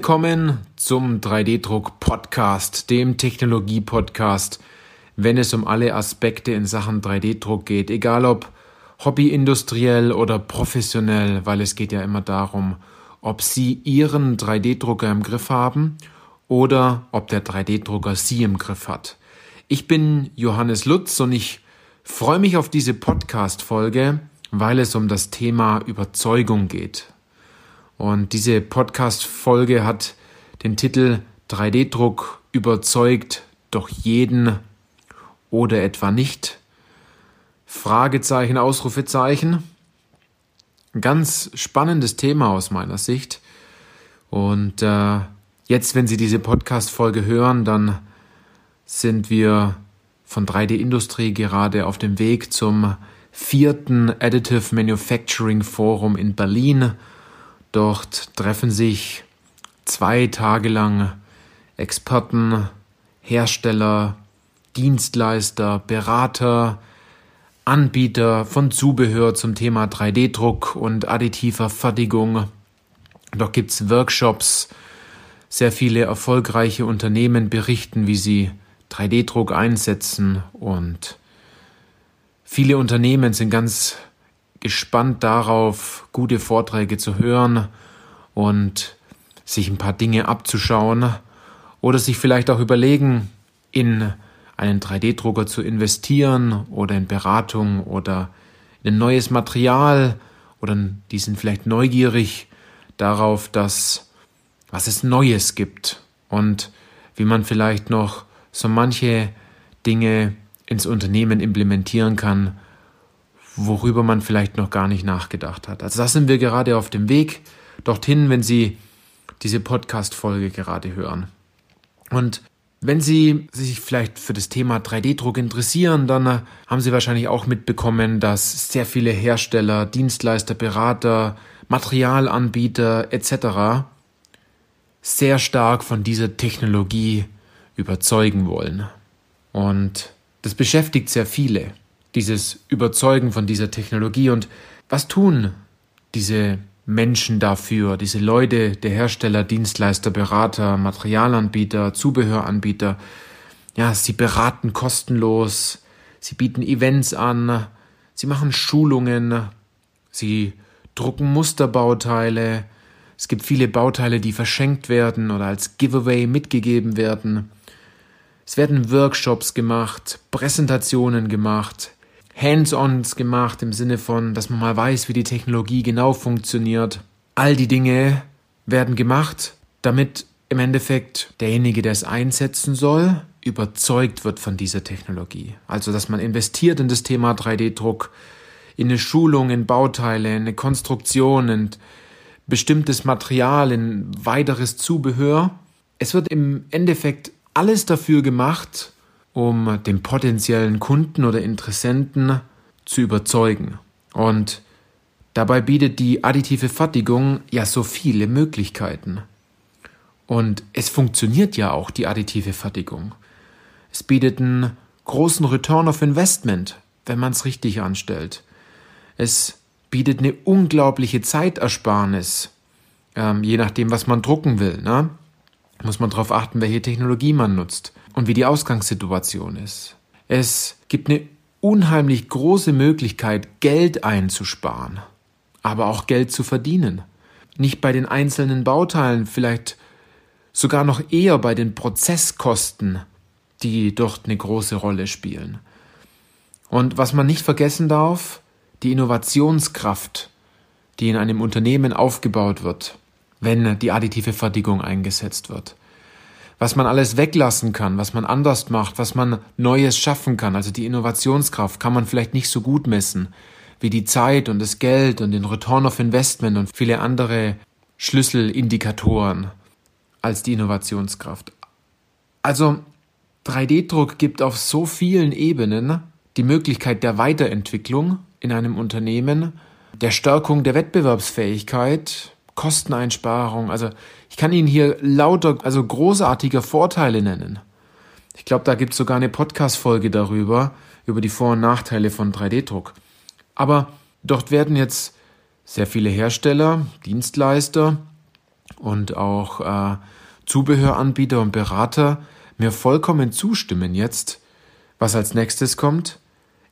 Willkommen zum 3D-Druck-Podcast, dem Technologie-Podcast, wenn es um alle Aspekte in Sachen 3D-Druck geht, egal ob hobbyindustriell oder professionell, weil es geht ja immer darum, ob Sie Ihren 3D-Drucker im Griff haben oder ob der 3D-Drucker Sie im Griff hat. Ich bin Johannes Lutz und ich freue mich auf diese Podcast-Folge, weil es um das Thema Überzeugung geht. Und diese Podcast-Folge hat den Titel 3D-Druck überzeugt doch jeden oder etwa nicht. Fragezeichen, Ausrufezeichen. Ganz spannendes Thema aus meiner Sicht. Und äh, jetzt, wenn Sie diese Podcast-Folge hören, dann sind wir von 3D-Industrie gerade auf dem Weg zum vierten Additive Manufacturing Forum in Berlin Dort treffen sich zwei Tage lang Experten, Hersteller, Dienstleister, Berater, Anbieter von Zubehör zum Thema 3D-Druck und additiver Fertigung. Dort gibt's Workshops. Sehr viele erfolgreiche Unternehmen berichten, wie sie 3D-Druck einsetzen und viele Unternehmen sind ganz gespannt darauf, gute Vorträge zu hören und sich ein paar Dinge abzuschauen oder sich vielleicht auch überlegen, in einen 3D-Drucker zu investieren oder in Beratung oder in ein neues Material oder die sind vielleicht neugierig darauf, dass was es Neues gibt und wie man vielleicht noch so manche Dinge ins Unternehmen implementieren kann, worüber man vielleicht noch gar nicht nachgedacht hat. Also das sind wir gerade auf dem Weg dorthin, wenn Sie diese Podcast-Folge gerade hören. Und wenn Sie sich vielleicht für das Thema 3D-Druck interessieren, dann äh, haben Sie wahrscheinlich auch mitbekommen, dass sehr viele Hersteller, Dienstleister, Berater, Materialanbieter etc. sehr stark von dieser Technologie überzeugen wollen. Und das beschäftigt sehr viele dieses Überzeugen von dieser Technologie. Und was tun diese Menschen dafür, diese Leute, der Hersteller, Dienstleister, Berater, Materialanbieter, Zubehöranbieter? Ja, sie beraten kostenlos, sie bieten Events an, sie machen Schulungen, sie drucken Musterbauteile, es gibt viele Bauteile, die verschenkt werden oder als Giveaway mitgegeben werden. Es werden Workshops gemacht, Präsentationen gemacht, Hands-ons gemacht im Sinne von, dass man mal weiß, wie die Technologie genau funktioniert. All die Dinge werden gemacht, damit im Endeffekt derjenige, der es einsetzen soll, überzeugt wird von dieser Technologie. Also, dass man investiert in das Thema 3D-Druck, in eine Schulung, in Bauteile, in eine Konstruktion, in bestimmtes Material, in weiteres Zubehör. Es wird im Endeffekt alles dafür gemacht, um den potenziellen Kunden oder Interessenten zu überzeugen. Und dabei bietet die additive Fertigung ja so viele Möglichkeiten. Und es funktioniert ja auch, die additive Fertigung. Es bietet einen großen Return of Investment, wenn man es richtig anstellt. Es bietet eine unglaubliche Zeitersparnis, ähm, je nachdem, was man drucken will. Ne? Muss man darauf achten, welche Technologie man nutzt und wie die Ausgangssituation ist. Es gibt eine unheimlich große Möglichkeit, Geld einzusparen, aber auch Geld zu verdienen. Nicht bei den einzelnen Bauteilen, vielleicht sogar noch eher bei den Prozesskosten, die dort eine große Rolle spielen. Und was man nicht vergessen darf, die Innovationskraft, die in einem Unternehmen aufgebaut wird, wenn die additive Fertigung eingesetzt wird was man alles weglassen kann, was man anders macht, was man Neues schaffen kann. Also die Innovationskraft kann man vielleicht nicht so gut messen wie die Zeit und das Geld und den Return of Investment und viele andere Schlüsselindikatoren als die Innovationskraft. Also 3D-Druck gibt auf so vielen Ebenen die Möglichkeit der Weiterentwicklung in einem Unternehmen, der Stärkung der Wettbewerbsfähigkeit, Kosteneinsparung. Also ich kann Ihnen hier lauter, also großartige Vorteile nennen. Ich glaube, da gibt es sogar eine Podcast-Folge darüber, über die Vor- und Nachteile von 3D-Druck. Aber dort werden jetzt sehr viele Hersteller, Dienstleister und auch äh, Zubehöranbieter und Berater mir vollkommen zustimmen jetzt, was als nächstes kommt.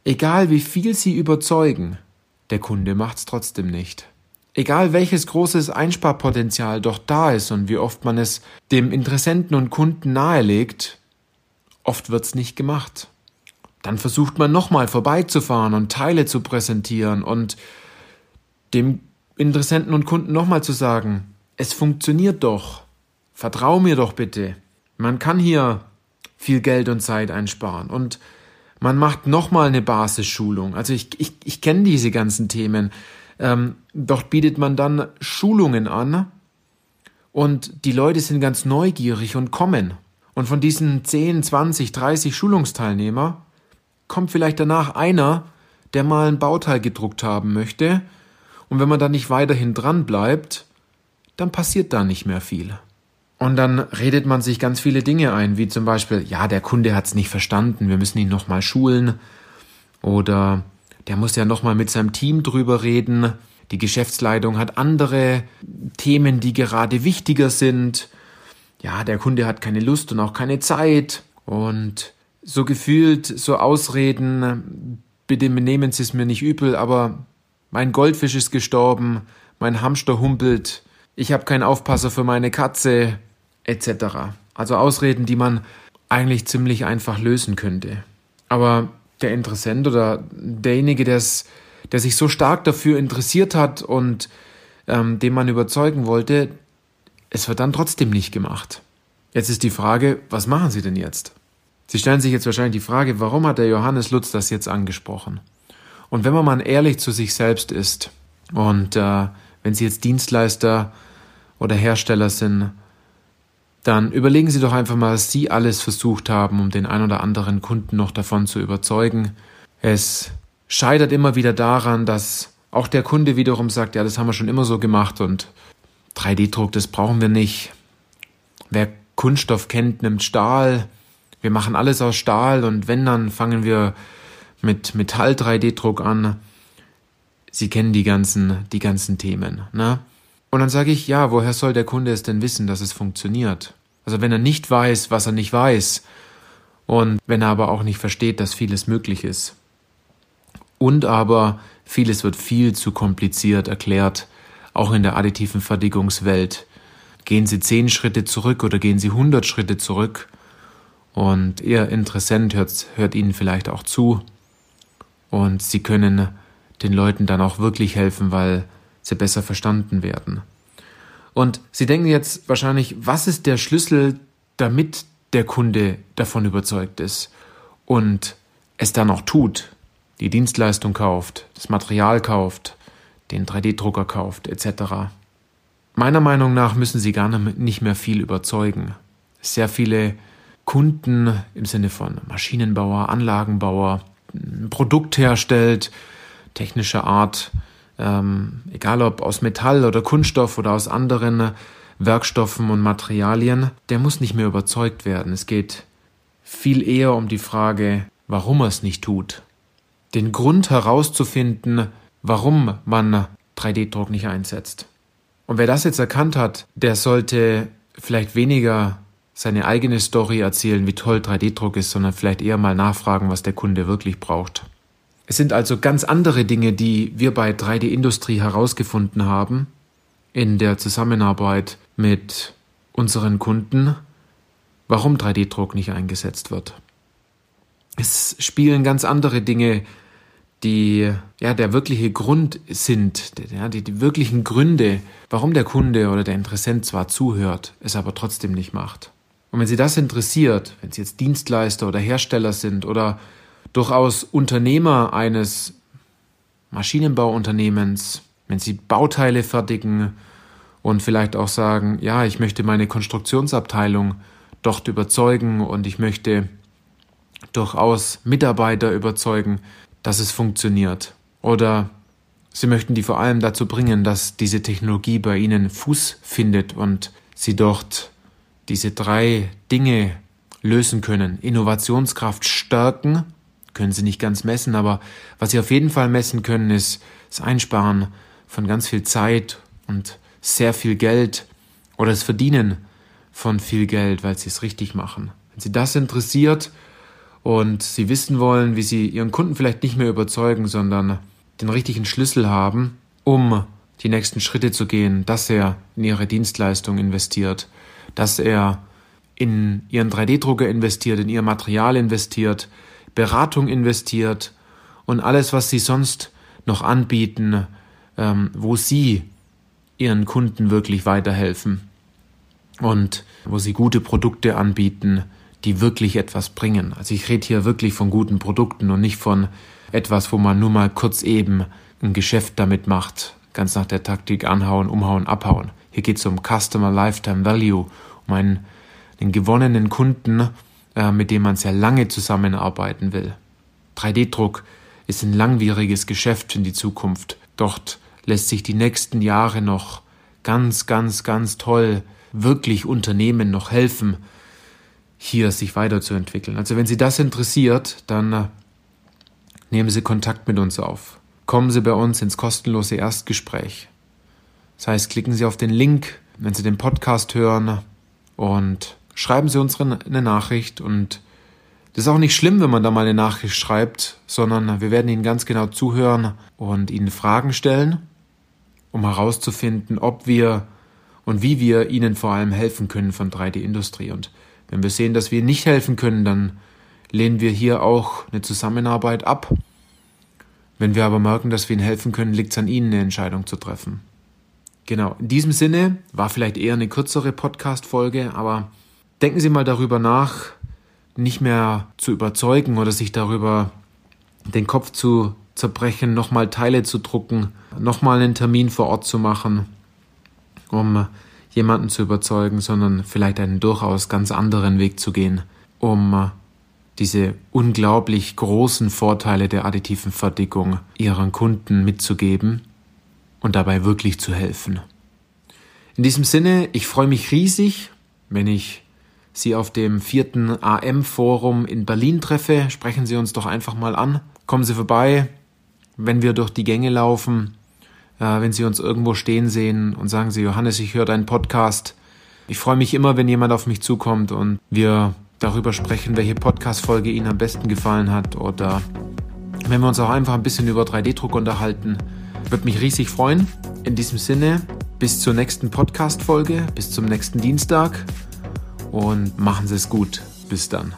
Egal wie viel sie überzeugen, der Kunde macht's trotzdem nicht. Egal welches großes Einsparpotenzial doch da ist und wie oft man es dem Interessenten und Kunden nahelegt, oft wird's nicht gemacht. Dann versucht man nochmal vorbeizufahren und Teile zu präsentieren und dem Interessenten und Kunden nochmal zu sagen, es funktioniert doch. Vertrau mir doch bitte. Man kann hier viel Geld und Zeit einsparen und man macht nochmal eine Basisschulung. Also ich, ich, ich kenne diese ganzen Themen. Ähm, dort bietet man dann Schulungen an und die Leute sind ganz neugierig und kommen. Und von diesen 10, 20, 30 Schulungsteilnehmer kommt vielleicht danach einer, der mal ein Bauteil gedruckt haben möchte. Und wenn man da nicht weiterhin dran bleibt, dann passiert da nicht mehr viel. Und dann redet man sich ganz viele Dinge ein, wie zum Beispiel, ja, der Kunde hat es nicht verstanden, wir müssen ihn nochmal schulen. Oder der muss ja nochmal mit seinem Team drüber reden. Die Geschäftsleitung hat andere Themen, die gerade wichtiger sind. Ja, der Kunde hat keine Lust und auch keine Zeit. Und so gefühlt, so Ausreden, bitte nehmen Sie es mir nicht übel, aber mein Goldfisch ist gestorben, mein Hamster humpelt, ich habe keinen Aufpasser für meine Katze, etc. Also Ausreden, die man eigentlich ziemlich einfach lösen könnte. Aber der Interessent oder derjenige, der's, der sich so stark dafür interessiert hat und ähm, den man überzeugen wollte, es wird dann trotzdem nicht gemacht. Jetzt ist die Frage, was machen Sie denn jetzt? Sie stellen sich jetzt wahrscheinlich die Frage, warum hat der Johannes Lutz das jetzt angesprochen? Und wenn man mal ehrlich zu sich selbst ist und äh, wenn Sie jetzt Dienstleister oder Hersteller sind, dann überlegen Sie doch einfach mal, was Sie alles versucht haben, um den ein oder anderen Kunden noch davon zu überzeugen. Es scheitert immer wieder daran, dass auch der Kunde wiederum sagt, ja, das haben wir schon immer so gemacht und 3D-Druck, das brauchen wir nicht. Wer Kunststoff kennt, nimmt Stahl. Wir machen alles aus Stahl und wenn, dann fangen wir mit Metall 3D-Druck an. Sie kennen die ganzen, die ganzen Themen, ne? Und dann sage ich, ja, woher soll der Kunde es denn wissen, dass es funktioniert? Also wenn er nicht weiß, was er nicht weiß und wenn er aber auch nicht versteht, dass vieles möglich ist. Und aber vieles wird viel zu kompliziert erklärt, auch in der additiven Fertigungswelt. Gehen Sie zehn Schritte zurück oder gehen Sie hundert Schritte zurück und Ihr Interessent hört, hört Ihnen vielleicht auch zu und Sie können den Leuten dann auch wirklich helfen, weil sie besser verstanden werden. Und Sie denken jetzt wahrscheinlich, was ist der Schlüssel, damit der Kunde davon überzeugt ist und es dann auch tut, die Dienstleistung kauft, das Material kauft, den 3D-Drucker kauft, etc. Meiner Meinung nach müssen Sie gar nicht mehr viel überzeugen. Sehr viele Kunden im Sinne von Maschinenbauer, Anlagenbauer, Produkt herstellt, technischer Art, ähm, egal ob aus Metall oder Kunststoff oder aus anderen Werkstoffen und Materialien, der muss nicht mehr überzeugt werden. Es geht viel eher um die Frage, warum er es nicht tut. Den Grund herauszufinden, warum man 3D-Druck nicht einsetzt. Und wer das jetzt erkannt hat, der sollte vielleicht weniger seine eigene Story erzählen, wie toll 3D-Druck ist, sondern vielleicht eher mal nachfragen, was der Kunde wirklich braucht. Es sind also ganz andere Dinge, die wir bei 3D-Industrie herausgefunden haben in der Zusammenarbeit mit unseren Kunden, warum 3D-Druck nicht eingesetzt wird. Es spielen ganz andere Dinge, die ja der wirkliche Grund sind, ja, die, die wirklichen Gründe, warum der Kunde oder der Interessent zwar zuhört, es aber trotzdem nicht macht. Und wenn Sie das interessiert, wenn Sie jetzt Dienstleister oder Hersteller sind oder durchaus Unternehmer eines Maschinenbauunternehmens, wenn sie Bauteile fertigen und vielleicht auch sagen, ja, ich möchte meine Konstruktionsabteilung dort überzeugen und ich möchte durchaus Mitarbeiter überzeugen, dass es funktioniert. Oder sie möchten die vor allem dazu bringen, dass diese Technologie bei ihnen Fuß findet und sie dort diese drei Dinge lösen können. Innovationskraft stärken, können sie nicht ganz messen, aber was sie auf jeden Fall messen können, ist das Einsparen von ganz viel Zeit und sehr viel Geld oder das Verdienen von viel Geld, weil sie es richtig machen. Wenn Sie das interessiert und Sie wissen wollen, wie Sie Ihren Kunden vielleicht nicht mehr überzeugen, sondern den richtigen Schlüssel haben, um die nächsten Schritte zu gehen, dass er in Ihre Dienstleistung investiert, dass er in Ihren 3D-Drucker investiert, in Ihr Material investiert, Beratung investiert und alles, was Sie sonst noch anbieten, ähm, wo Sie Ihren Kunden wirklich weiterhelfen und wo Sie gute Produkte anbieten, die wirklich etwas bringen. Also ich rede hier wirklich von guten Produkten und nicht von etwas, wo man nur mal kurz eben ein Geschäft damit macht, ganz nach der Taktik anhauen, umhauen, abhauen. Hier geht es um Customer Lifetime Value, um einen, den gewonnenen Kunden, äh, mit dem man sehr lange zusammenarbeiten will. 3D-Druck ist ein langwieriges Geschäft in die Zukunft. Dort lässt sich die nächsten Jahre noch ganz, ganz, ganz toll wirklich Unternehmen noch helfen, hier sich weiterzuentwickeln. Also wenn Sie das interessiert, dann äh, nehmen Sie Kontakt mit uns auf. Kommen Sie bei uns ins kostenlose Erstgespräch. Das heißt, klicken Sie auf den Link, wenn Sie den Podcast hören und schreiben Sie uns eine Nachricht und das ist auch nicht schlimm, wenn man da mal eine Nachricht schreibt, sondern wir werden Ihnen ganz genau zuhören und Ihnen Fragen stellen, um herauszufinden, ob wir und wie wir Ihnen vor allem helfen können von 3D-Industrie. Und wenn wir sehen, dass wir nicht helfen können, dann lehnen wir hier auch eine Zusammenarbeit ab. Wenn wir aber merken, dass wir Ihnen helfen können, liegt es an Ihnen, eine Entscheidung zu treffen. Genau, in diesem Sinne war vielleicht eher eine kürzere Podcast-Folge, aber denken Sie mal darüber nach, nicht mehr zu überzeugen oder sich darüber den Kopf zu zerbrechen, nochmal Teile zu drucken, nochmal einen Termin vor Ort zu machen, um jemanden zu überzeugen, sondern vielleicht einen durchaus ganz anderen Weg zu gehen, um diese unglaublich großen Vorteile der additiven Verdickung ihren Kunden mitzugeben und dabei wirklich zu helfen. In diesem Sinne, ich freue mich riesig, wenn ich Sie auf dem vierten AM-Forum in Berlin treffe. Sprechen Sie uns doch einfach mal an. Kommen Sie vorbei, wenn wir durch die Gänge laufen äh, wenn Sie uns irgendwo stehen sehen und sagen Sie, Johannes, ich höre deinen Podcast. Ich freue mich immer, wenn jemand auf mich zukommt und wir darüber sprechen, welche Podcast-Folge Ihnen am besten gefallen hat oder wenn wir uns auch einfach ein bisschen über 3D-Druck unterhalten. Würde mich riesig freuen. In diesem Sinne, bis zur nächsten Podcast-Folge, bis zum nächsten Dienstag und machen Sie es gut. Bis dann.